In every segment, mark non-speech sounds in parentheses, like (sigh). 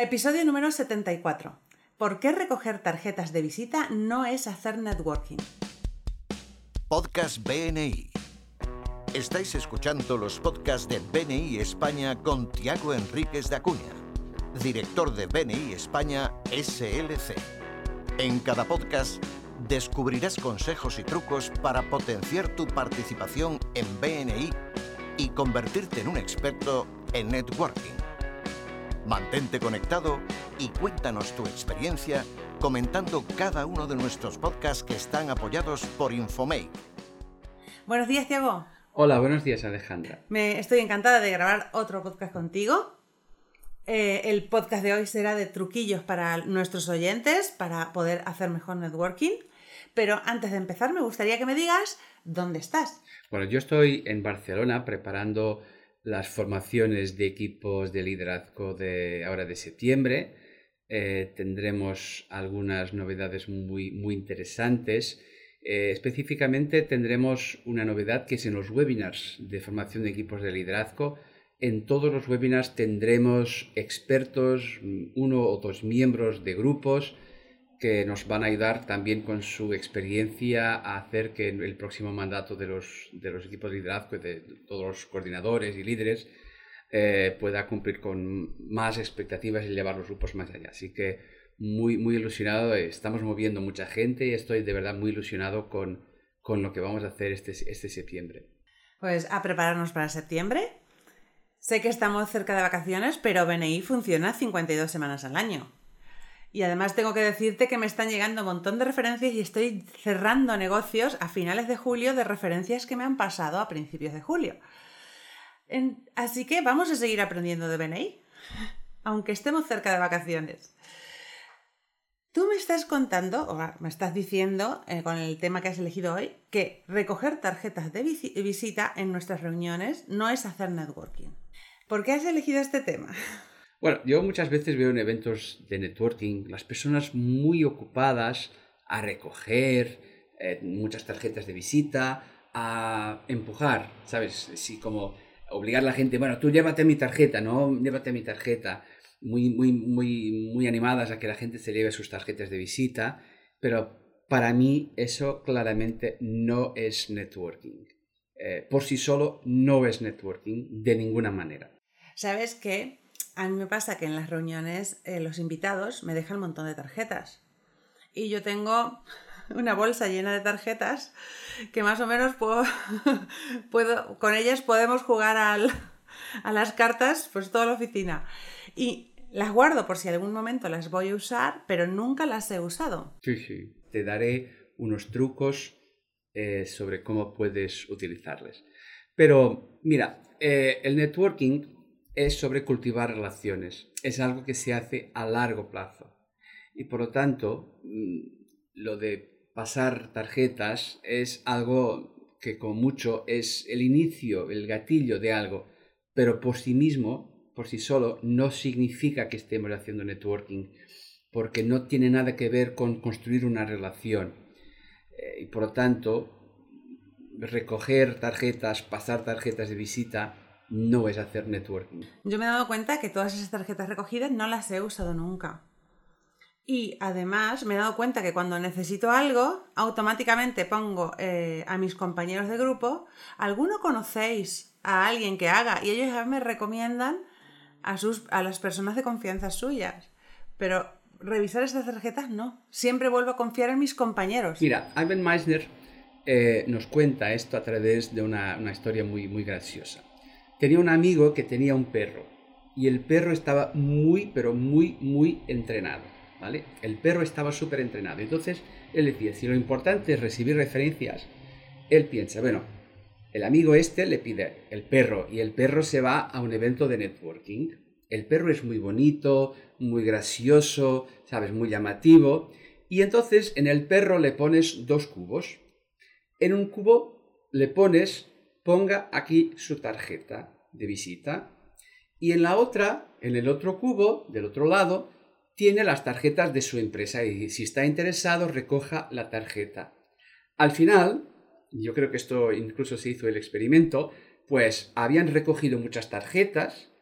Episodio número 74. ¿Por qué recoger tarjetas de visita no es hacer networking? Podcast BNI. Estáis escuchando los podcasts de BNI España con Tiago Enríquez de Acuña, director de BNI España SLC. En cada podcast descubrirás consejos y trucos para potenciar tu participación en BNI y convertirte en un experto en networking. Mantente conectado y cuéntanos tu experiencia comentando cada uno de nuestros podcasts que están apoyados por Infomake. Buenos días, Tiago. Hola, buenos días, Alejandra. Me estoy encantada de grabar otro podcast contigo. Eh, el podcast de hoy será de truquillos para nuestros oyentes para poder hacer mejor networking. Pero antes de empezar, me gustaría que me digas dónde estás. Bueno, yo estoy en Barcelona preparando las formaciones de equipos de liderazgo de ahora de septiembre. Eh, tendremos algunas novedades muy, muy interesantes. Eh, específicamente tendremos una novedad que es en los webinars de formación de equipos de liderazgo. En todos los webinars tendremos expertos, uno o dos miembros de grupos que nos van a ayudar también con su experiencia a hacer que el próximo mandato de los, de los equipos de liderazgo de todos los coordinadores y líderes eh, pueda cumplir con más expectativas y llevar los grupos más allá. Así que muy, muy ilusionado, estamos moviendo mucha gente y estoy de verdad muy ilusionado con, con lo que vamos a hacer este, este septiembre. Pues a prepararnos para septiembre. Sé que estamos cerca de vacaciones, pero BNI funciona 52 semanas al año. Y además tengo que decirte que me están llegando un montón de referencias y estoy cerrando negocios a finales de julio de referencias que me han pasado a principios de julio. así que vamos a seguir aprendiendo de BNI, aunque estemos cerca de vacaciones. Tú me estás contando, o me estás diciendo, eh, con el tema que has elegido hoy, que recoger tarjetas de visita en nuestras reuniones no es hacer networking. ¿Por qué has elegido este tema? Bueno, yo muchas veces veo en eventos de networking las personas muy ocupadas a recoger eh, muchas tarjetas de visita, a empujar, ¿sabes? Sí, como obligar a la gente, bueno, tú llévate mi tarjeta, ¿no? Llévate mi tarjeta. Muy, muy, muy, muy animadas a que la gente se lleve sus tarjetas de visita, pero para mí eso claramente no es networking. Eh, por sí solo no es networking de ninguna manera. ¿Sabes qué? A mí me pasa que en las reuniones eh, los invitados me dejan un montón de tarjetas. Y yo tengo (laughs) una bolsa llena de tarjetas que más o menos puedo, (laughs) puedo con ellas podemos jugar al, (laughs) a las cartas pues toda la oficina. Y las guardo por si algún momento las voy a usar, pero nunca las he usado. Sí, sí. Te daré unos trucos eh, sobre cómo puedes utilizarles. Pero mira, eh, el networking es sobre cultivar relaciones. Es algo que se hace a largo plazo. Y por lo tanto, mm, lo de pasar tarjetas es algo que con mucho es el inicio, el gatillo de algo, pero por sí mismo, por sí solo, no significa que estemos haciendo networking, porque no tiene nada que ver con construir una relación. Eh, y por lo tanto, recoger tarjetas, pasar tarjetas de visita, no es hacer networking. Yo me he dado cuenta que todas esas tarjetas recogidas no las he usado nunca. Y además me he dado cuenta que cuando necesito algo, automáticamente pongo eh, a mis compañeros de grupo, ¿alguno conocéis a alguien que haga? Y ellos me recomiendan a, sus, a las personas de confianza suyas. Pero revisar esas tarjetas no. Siempre vuelvo a confiar en mis compañeros. Mira, Ivan Meissner eh, nos cuenta esto a través de una, una historia muy, muy graciosa tenía un amigo que tenía un perro y el perro estaba muy, pero muy, muy entrenado, ¿vale? El perro estaba súper entrenado. Entonces, él decía, si lo importante es recibir referencias, él piensa, bueno, el amigo este le pide el perro y el perro se va a un evento de networking. El perro es muy bonito, muy gracioso, ¿sabes? Muy llamativo. Y entonces en el perro le pones dos cubos. En un cubo le pones ponga aquí su tarjeta de visita. Y en la otra, en el otro cubo, del otro lado, tiene las tarjetas de su empresa y si está interesado, recoja la tarjeta. Al final, yo creo que esto incluso se hizo el experimento, pues habían recogido muchas tarjetas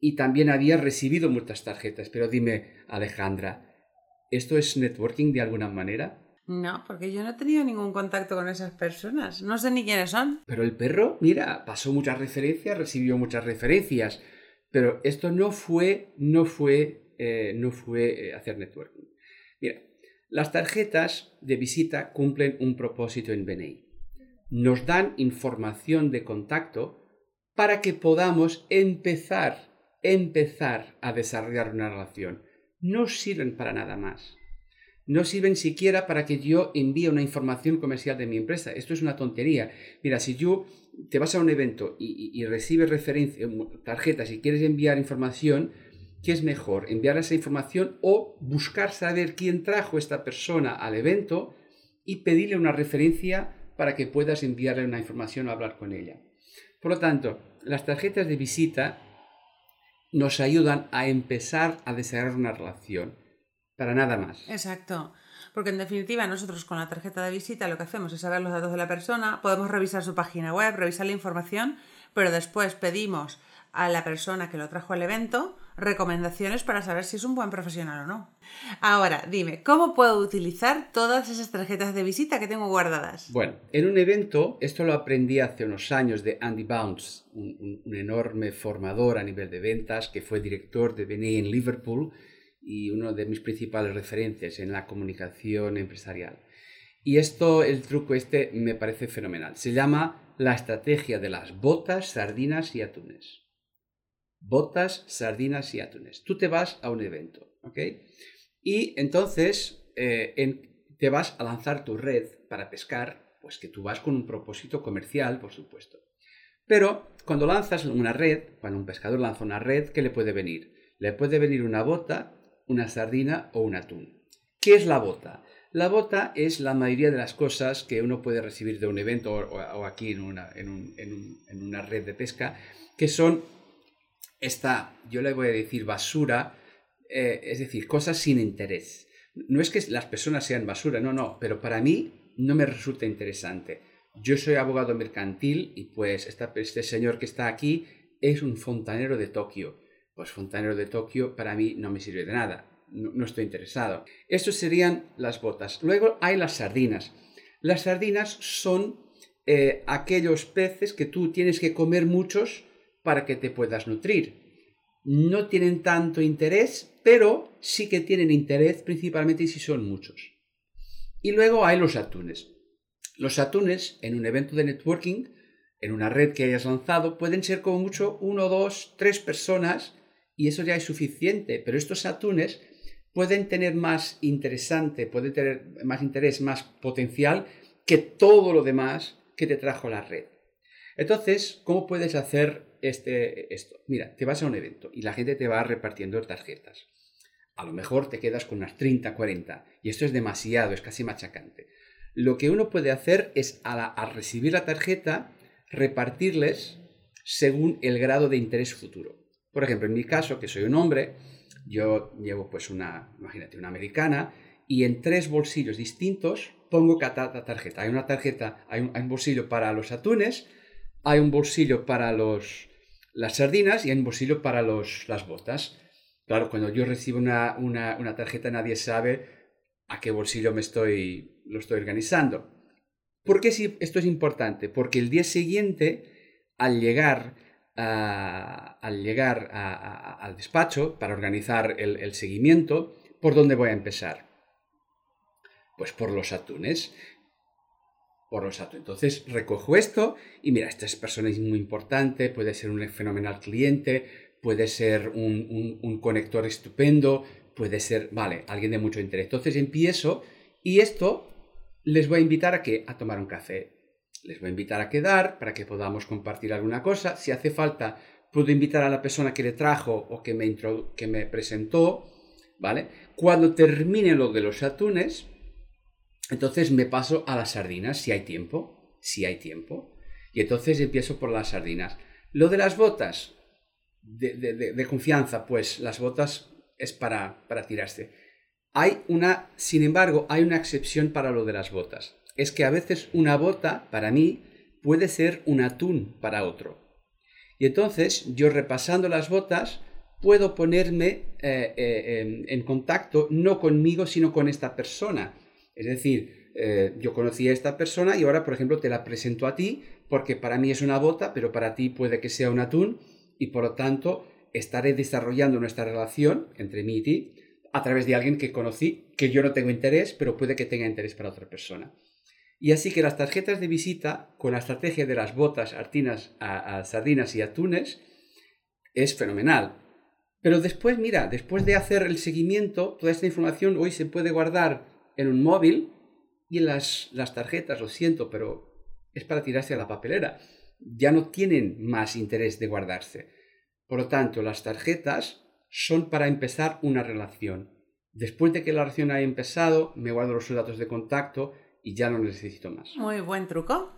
y también había recibido muchas tarjetas. Pero dime, Alejandra, ¿esto es networking de alguna manera? No, porque yo no he tenido ningún contacto con esas personas. No sé ni quiénes son. Pero el perro, mira, pasó muchas referencias, recibió muchas referencias. Pero esto no fue, no fue, eh, no fue eh, hacer networking. Mira, las tarjetas de visita cumplen un propósito en BNI. Nos dan información de contacto para que podamos empezar, empezar a desarrollar una relación. No sirven para nada más no sirven siquiera para que yo envíe una información comercial de mi empresa. Esto es una tontería. Mira, si yo te vas a un evento y, recibes referencias, tarjetas y quieres enviar información, ¿qué es mejor? ¿Enviar esa información o buscar saber quién trajo esta persona al evento y pedirle una referencia para que puedas enviarle una información o hablar con ella? Por lo tanto, las tarjetas de visita nos ayudan a empezar a desarrollar una relación para nada más. Exacto. Porque en definitiva nosotros con la tarjeta de visita lo que hacemos es saber los datos de la persona, podemos revisar su página web, revisar la información, pero después pedimos a la persona que lo trajo al evento recomendaciones para saber si es un buen profesional o no. Ahora, dime, ¿cómo puedo utilizar todas esas tarjetas de visita que tengo guardadas? Bueno, en un evento, esto lo aprendí hace unos años de Andy Bounce, un, un enorme formador a nivel de ventas que fue director de BNI en Liverpool y uno de mis principales referencias en la comunicación empresarial. Y esto, el truco este, me parece fenomenal. Se llama la estrategia de las botas, sardinas y atunes. Botas, sardinas y atunes. Tú te vas a un evento, ¿ok? Y entonces eh, te vas a lanzar tu red para pescar, pues que tú vas con un propósito comercial, por supuesto. Pero cuando lanzas una red, cuando un pescador lanza una red, ¿qué le puede venir? Le puede venir una bota una sardina o un atún. ¿Qué es la bota? La bota es la mayoría de las cosas que uno puede recibir de un evento o, aquí en una, en, una, red de pesca, que son esta, yo le voy a decir basura, eh, es decir, cosas sin interés. No es que las personas sean basura, no, no, pero para mí no me resulta interesante. Yo soy abogado mercantil y pues este señor que está aquí es un fontanero de Tokio pues fontanero de Tokio para mí no me sirve de nada, no, estoy interesado. Estos serían las botas. Luego hay las sardinas. Las sardinas son eh, aquellos peces que tú tienes que comer muchos para que te puedas nutrir. No tienen tanto interés, pero sí que tienen interés principalmente si son muchos. Y luego hay los atunes. Los atunes en un evento de networking, en una red que hayas lanzado, pueden ser como mucho uno, dos, tres personas y eso ya es suficiente, pero estos atunes pueden tener más interesante, pueden tener más interés, más potencial que todo lo demás que te trajo la red. Entonces, ¿cómo puedes hacer este, esto? Mira, te vas a un evento y la gente te va repartiendo tarjetas. A lo mejor te quedas con unas 30, 40 y esto es demasiado, es casi machacante. Lo que uno puede hacer es al recibir la tarjeta repartirles según el grado de interés futuro. Por ejemplo, en mi caso, que soy un hombre, yo llevo pues una, imagínate, una americana y en tres bolsillos distintos pongo cada tarjeta. Hay una tarjeta, hay un, bolsillo para los atunes, hay un bolsillo para los, las sardinas y hay un bolsillo para los, las botas. Claro, cuando yo recibo una, una, tarjeta nadie sabe a qué bolsillo me estoy, lo estoy organizando. ¿Por qué esto es importante? Porque el día siguiente, al llegar al llegar al despacho para organizar el, seguimiento, ¿por dónde voy a empezar? Pues por los atunes. Por los atunes. Entonces recojo esto y mira, esta persona es muy importante, puede ser un fenomenal cliente, puede ser un, un conector estupendo, puede ser, vale, alguien de mucho interés. Entonces empiezo y esto les voy a invitar a a tomar un café les voy a invitar a quedar para que podamos compartir alguna cosa. Si hace falta, puedo invitar a la persona que le trajo o que me, que me presentó, ¿vale? Cuando termine lo de los atunes, entonces me paso a las sardinas, si hay tiempo, si hay tiempo. Y entonces empiezo por las sardinas. Lo de las botas, de, confianza, pues las botas es para, para tirarse. Hay una, sin embargo, hay una excepción para lo de las botas es que a veces una bota para mí puede ser un atún para otro. Y entonces yo repasando las botas puedo ponerme eh, eh, en, contacto no conmigo, sino con esta persona. Es decir, eh, yo conocí a esta persona y ahora, por ejemplo, te la presento a ti porque para mí es una bota, pero para ti puede que sea un atún y por lo tanto estaré desarrollando nuestra relación entre mí y ti a través de alguien que conocí, que yo no tengo interés, pero puede que tenga interés para otra persona. Y así que las tarjetas de visita, con la estrategia de las botas, artinas, a sardinas y atunes, es fenomenal. Pero después, mira, después de hacer el seguimiento, toda esta información hoy se puede guardar en un móvil y las, las tarjetas, lo siento, pero es para tirarse a la papelera. Ya no tienen más interés de guardarse. Por lo tanto, las tarjetas son para empezar una relación. Después de que la relación haya empezado, me guardo los datos de contacto y ya no necesito más. Muy buen truco.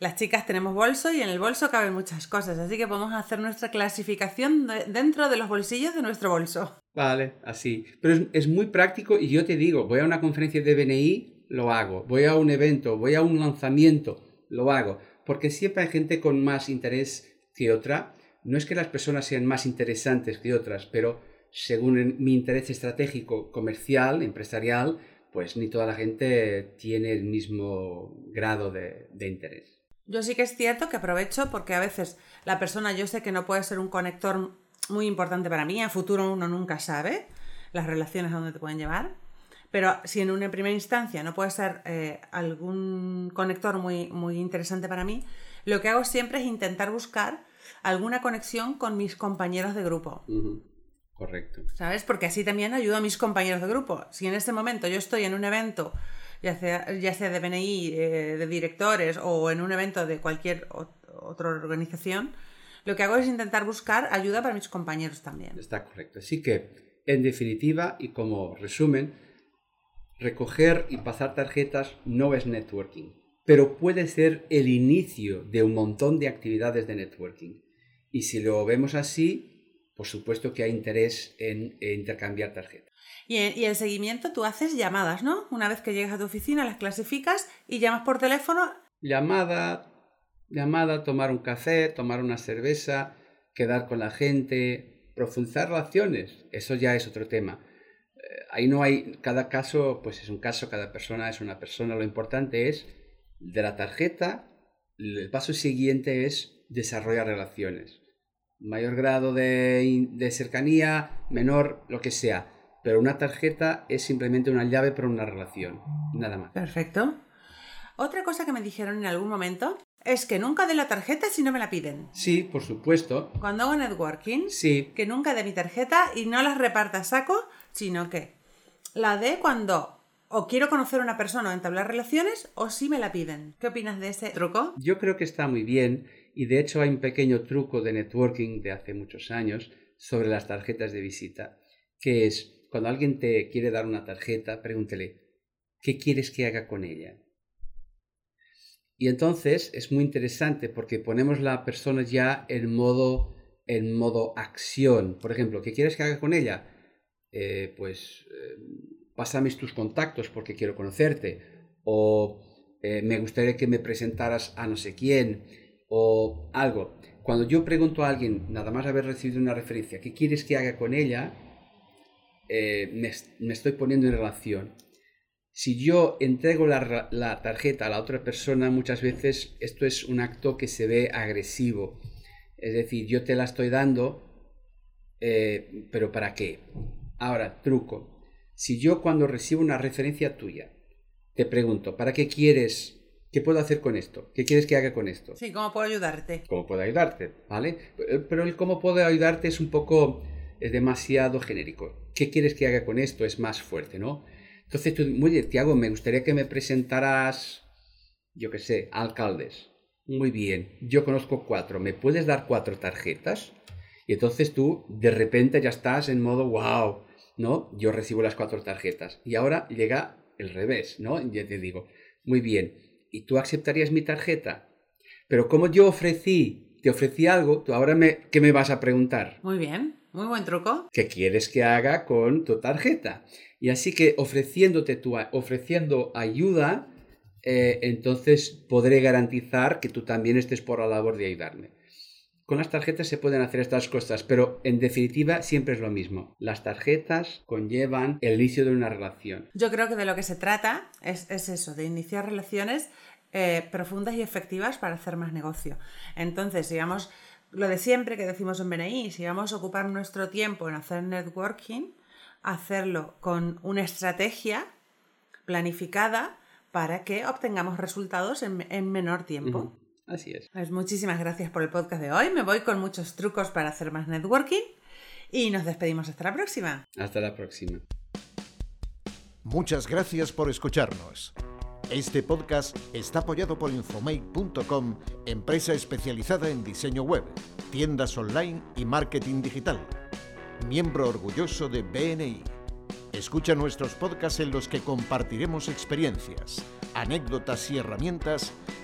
Las chicas tenemos bolso y en el bolso caben muchas cosas, así que podemos hacer nuestra clasificación dentro de los bolsillos de nuestro bolso. Vale, así. Pero es, muy práctico y yo te digo, voy a una conferencia de BNI, lo hago. Voy a un evento, voy a un lanzamiento, lo hago. Porque siempre hay gente con más interés que otra. No es que las personas sean más interesantes que otras, pero según mi interés estratégico, comercial, empresarial, pues ni toda la gente tiene el mismo grado de interés. Yo sí que es cierto que aprovecho porque a veces la persona yo sé que no puede ser un conector muy importante para mí, a futuro uno nunca sabe las relaciones a dónde te pueden llevar, pero si en una primera instancia no puede ser eh, algún conector muy, muy interesante para mí, lo que hago siempre es intentar buscar alguna conexión con mis compañeros de grupo. Correcto. ¿Sabes? Porque así también ayudo a mis compañeros de grupo. Si en este momento yo estoy en un evento ya sea, ya sea de BNI, eh, de directores o en un evento de cualquier otra organización, lo que hago es intentar buscar ayuda para mis compañeros también. Está correcto. Así que, en definitiva, y como resumen, recoger y pasar tarjetas no es networking, pero puede ser el inicio de un montón de actividades de networking. Y si lo vemos así, por supuesto que hay interés en intercambiar tarjetas. Y, el seguimiento tú haces llamadas, ¿no? Una vez que llegas a tu oficina las clasificas y llamas por teléfono. Llamada, llamada, tomar un café, tomar una cerveza, quedar con la gente, profundizar relaciones, eso ya es otro tema. Eh, ahí no hay, cada caso pues es un caso, cada persona es una persona, lo importante es de la tarjeta, el paso siguiente es desarrollar relaciones. Mayor grado de, de cercanía, menor, lo que sea pero una tarjeta es simplemente una llave para una relación, nada más. Perfecto. Otra cosa que me dijeron en algún momento es que nunca dé la tarjeta si no me la piden. Sí, por supuesto. Cuando hago networking, sí. que nunca dé mi tarjeta y no las reparta a saco, sino que la dé cuando o quiero conocer a una persona o entablar relaciones o si me la piden. ¿Qué opinas de ese truco? Yo creo que está muy bien y de hecho hay un pequeño truco de networking de hace muchos años sobre las tarjetas de visita, que es cuando alguien te quiere dar una tarjeta, pregúntele, ¿qué quieres que haga con ella? Y entonces es muy interesante porque ponemos la persona ya en modo, en modo acción. Por ejemplo, ¿qué quieres que haga con ella? Eh, pues eh, pásame tus contactos porque quiero conocerte. O eh, me gustaría que me presentaras a no sé quién. O algo. Cuando yo pregunto a alguien, nada más haber recibido una referencia, ¿qué quieres que haga con ella? Eh, me, estoy poniendo en relación. Si yo entrego la, tarjeta a la otra persona, muchas veces esto es un acto que se ve agresivo. Es decir, yo te la estoy dando, eh, pero ¿para qué? Ahora, truco. Si yo cuando recibo una referencia tuya, te pregunto, ¿para qué quieres ¿Qué puedo hacer con esto? ¿Qué quieres que haga con esto? Sí, ¿cómo puedo ayudarte? ¿Cómo puedo ayudarte? ¿Vale? Pero el cómo puedo ayudarte es un poco es demasiado genérico. ¿Qué quieres que haga con esto? Es más fuerte, ¿no? Entonces tú, muy bien, Tiago, me gustaría que me presentaras, yo qué sé, alcaldes. Muy bien, yo conozco cuatro, ¿me puedes dar cuatro tarjetas? Y entonces tú de repente ya estás en modo, wow, ¿no? Yo recibo las cuatro tarjetas. Y ahora llega el revés, ¿no? Ya te digo, muy bien, ¿y tú aceptarías mi tarjeta? Pero como yo ofrecí, te ofrecí algo, tú ahora me, ¿qué me vas a preguntar? Muy bien. Muy buen truco. ¿Qué quieres que haga con tu tarjeta? Y así que ofreciéndote tu, ofreciendo ayuda, eh, entonces podré garantizar que tú también estés por la labor de ayudarme. Con las tarjetas se pueden hacer estas cosas, pero en definitiva siempre es lo mismo. Las tarjetas conllevan el inicio de una relación. Yo creo que de lo que se trata es, eso, de iniciar relaciones eh, profundas y efectivas para hacer más negocio. Entonces, digamos, lo de siempre que decimos en BNI, si vamos a ocupar nuestro tiempo en hacer networking, hacerlo con una estrategia planificada para que obtengamos resultados en, menor tiempo. Así es. Pues muchísimas gracias por el podcast de hoy. Me voy con muchos trucos para hacer más networking y nos despedimos hasta la próxima. Hasta la próxima. Muchas gracias por escucharnos. Este podcast está apoyado por Infomake.com, empresa especializada en diseño web, tiendas online y marketing digital. Miembro orgulloso de BNI. Escucha nuestros podcasts en los que compartiremos experiencias, anécdotas y herramientas